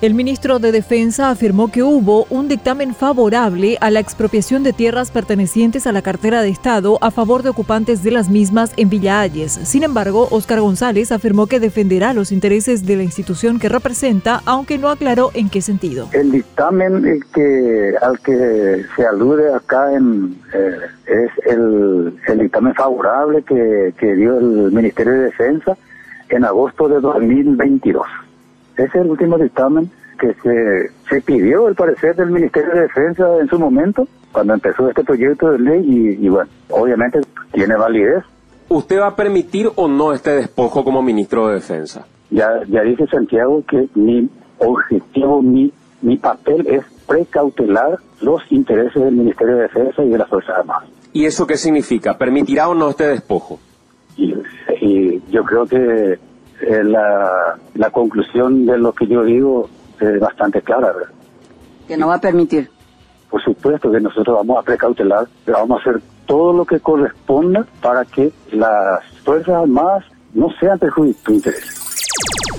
El ministro de Defensa afirmó que hubo un dictamen favorable a la expropiación de tierras pertenecientes a la cartera de Estado a favor de ocupantes de las mismas en Villa Ayes. Sin embargo, Óscar González afirmó que defenderá los intereses de la institución que representa, aunque no aclaró en qué sentido. El dictamen al que se alude acá en, eh, es el, dictamen favorable que, que dio el Ministerio de Defensa en agosto de 2022. Ese es el último dictamen que se, se pidió, al parecer, del Ministerio de Defensa en su momento, cuando empezó este proyecto de ley, y, bueno, obviamente tiene validez. ¿Usted va a permitir o no este despojo como ministro de Defensa? Ya, ya dice Santiago que mi objetivo, mi, mi papel es precautelar los intereses del Ministerio de Defensa y de las Fuerzas Armadas. ¿Y eso qué significa? ¿Permitirá o no este despojo? y, yo creo que eh, la, la, conclusión de lo que yo digo es bastante clara. ¿verdad? Que no va a permitir. Por supuesto que nosotros vamos a precautelar, pero vamos a hacer todo lo que corresponda para que las Fuerzas Armadas no sean perjudicadas.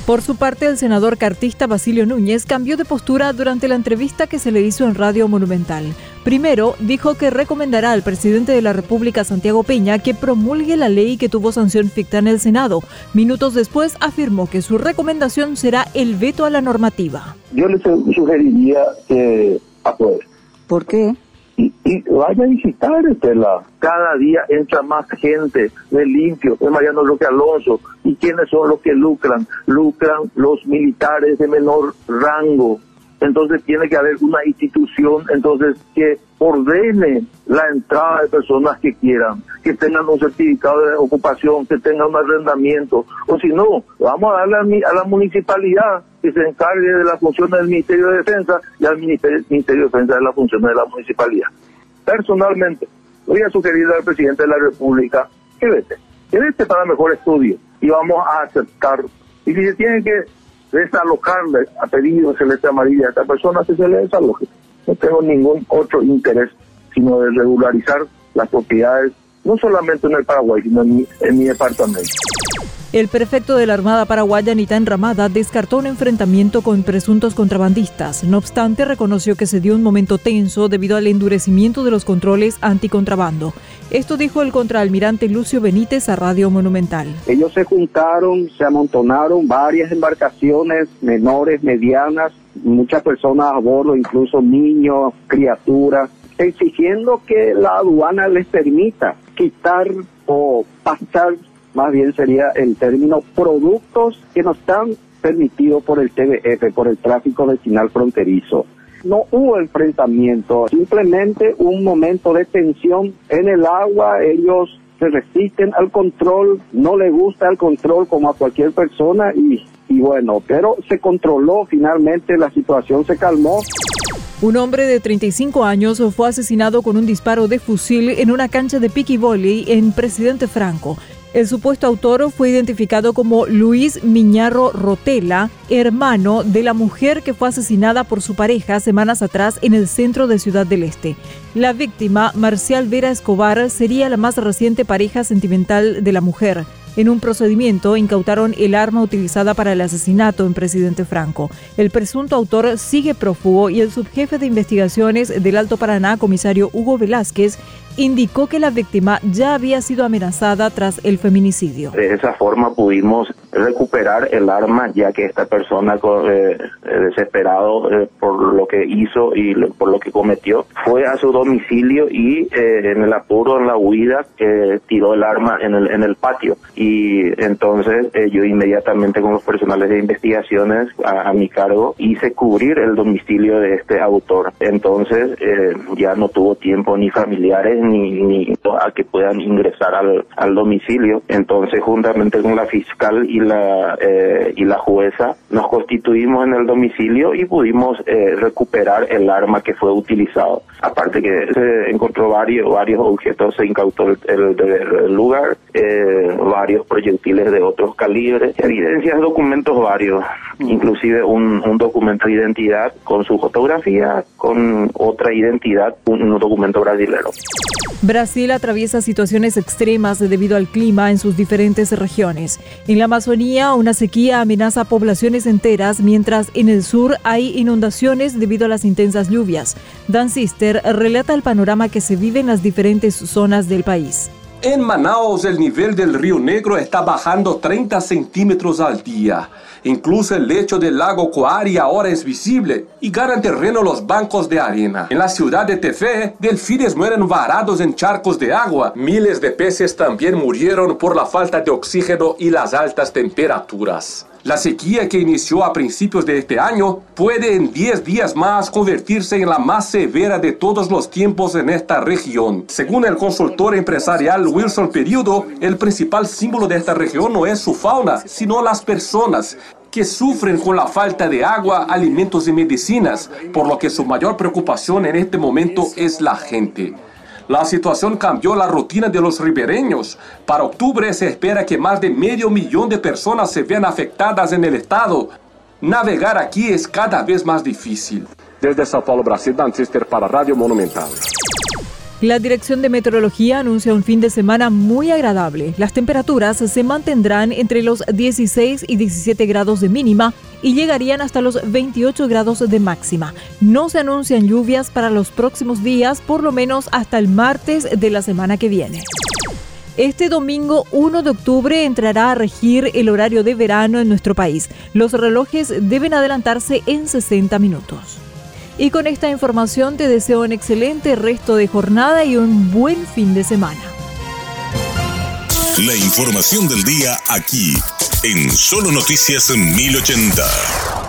Por su parte, el senador cartista Basilio Núñez cambió de postura durante la entrevista que se le hizo en Radio Monumental. Primero, dijo que recomendará al presidente de la República, Santiago Peña, que promulgue la ley que tuvo sanción ficta en el Senado. Minutos después, afirmó que su recomendación será el veto a la normativa. Yo le sugeriría que apoye. ¿Por qué? y, vaya a visitar Estela. Cada día entra más gente de limpio, es Mariano Roque Alonso. ¿Y quiénes son los que lucran? Lucran los militares de menor rango, entonces tiene que haber una institución entonces que ordene la entrada de personas que quieran, que tengan un certificado de ocupación, que tengan un arrendamiento, o si no, vamos a darle a, la municipalidad que se encargue de las funciones del Ministerio de Defensa y al Ministerio, de Defensa de las funciones de la municipalidad. Personalmente, voy a sugerir al presidente de la República que vete, que vete para mejor estudio y vamos a aceptar. Y si se tiene que desalojarle a pedido de celeste amarilla a esta persona, que se le desaloje. No tengo ningún otro interés sino de regularizar las propiedades, no solamente en el Paraguay, sino en mi, en mi departamento. El prefecto de la Armada Paraguaya, Nitán Ramada, descartó un enfrentamiento con presuntos contrabandistas. No obstante, reconoció que se dio un momento tenso debido al endurecimiento de los controles anticontrabando. Esto dijo el contraalmirante Lucio Benítez a Radio Monumental. Ellos se juntaron, se amontonaron varias embarcaciones menores, medianas, muchas personas a bordo, incluso niños, criaturas, exigiendo que la aduana les permita quitar o pasar más bien sería el término productos que no están permitidos por el TBF, por el tráfico vecinal fronterizo. No hubo enfrentamiento, simplemente un momento de tensión en el agua, ellos se resisten al control, no le gusta el control como a cualquier persona y, bueno, pero se controló finalmente, la situación se calmó. Un hombre de 35 años fue asesinado con un disparo de fusil en una cancha de piqui volley en Presidente Franco. El supuesto autor fue identificado como Luis Miñarro Rotela, hermano de la mujer que fue asesinada por su pareja semanas atrás en el centro de Ciudad del Este. La víctima, Marcial Vera Escobar, sería la más reciente pareja sentimental de la mujer. En un procedimiento incautaron el arma utilizada para el asesinato en Presidente Franco. El presunto autor sigue prófugo y el subjefe de investigaciones del Alto Paraná, comisario Hugo Velázquez, indicó que la víctima ya había sido amenazada tras el feminicidio. De esa forma pudimos recuperar el arma ya que esta persona eh, desesperado eh, por lo que hizo y por lo que cometió fue a su domicilio y eh, en el apuro en la huida tiró el arma en el en el patio y entonces yo inmediatamente con los personales de investigaciones a, mi cargo hice cubrir el domicilio de este autor entonces ya no tuvo tiempo ni familiares ni, ni a que puedan ingresar al, al domicilio. Entonces, juntamente con la fiscal y la, eh, y la jueza, nos constituimos en el domicilio y pudimos eh, recuperar el arma que fue utilizado. Aparte que se encontró varios, varios objetos, se incautó el, lugar, eh, varios proyectiles de otros calibres, evidencias, documentos varios. Inclusive un, documento de identidad con su fotografía, con otra identidad, un, un documento brasilero. Brasil atraviesa situaciones extremas debido al clima en sus diferentes regiones. En la Amazonía, una sequía amenaza poblaciones enteras, mientras en el sur hay inundaciones debido a las intensas lluvias. Dan Sister relata el panorama que se vive en las diferentes zonas del país. En Manaus, el nivel del río Negro está bajando 30 centímetros al día. Incluso el lecho del lago Coari ahora es visible y ganan terreno los bancos de arena. En la ciudad de Tefé, delfines mueren varados en charcos de agua. Miles de peces también murieron por la falta de oxígeno y las altas temperaturas. La sequía que inició a principios de este año puede en 10 días más convertirse en la más severa de todos los tiempos en esta región. Según el consultor empresarial Wilson Periodo, el principal símbolo de esta región no es su fauna, sino las personas que sufren con la falta de agua, alimentos y medicinas, por lo que su mayor preocupación en este momento es la gente. La situación cambió la rutina de los ribereños. Para octubre se espera que más de medio millón de personas se vean afectadas en el estado. Navegar aquí es cada vez más difícil. Desde Sao Paulo, Brasil, Dan para Radio Monumental. La Dirección de Meteorología anuncia un fin de semana muy agradable. Las temperaturas se mantendrán entre los 16 y 17 grados de mínima y llegarían hasta los 28 grados de máxima. No se anuncian lluvias para los próximos días, por lo menos hasta el martes de la semana que viene. Este domingo 1 de octubre entrará a regir el horario de verano en nuestro país. Los relojes deben adelantarse en 60 minutos. Y con esta información te deseo un excelente resto de jornada y un buen fin de semana. La información del día aquí, en Solo Noticias 1080.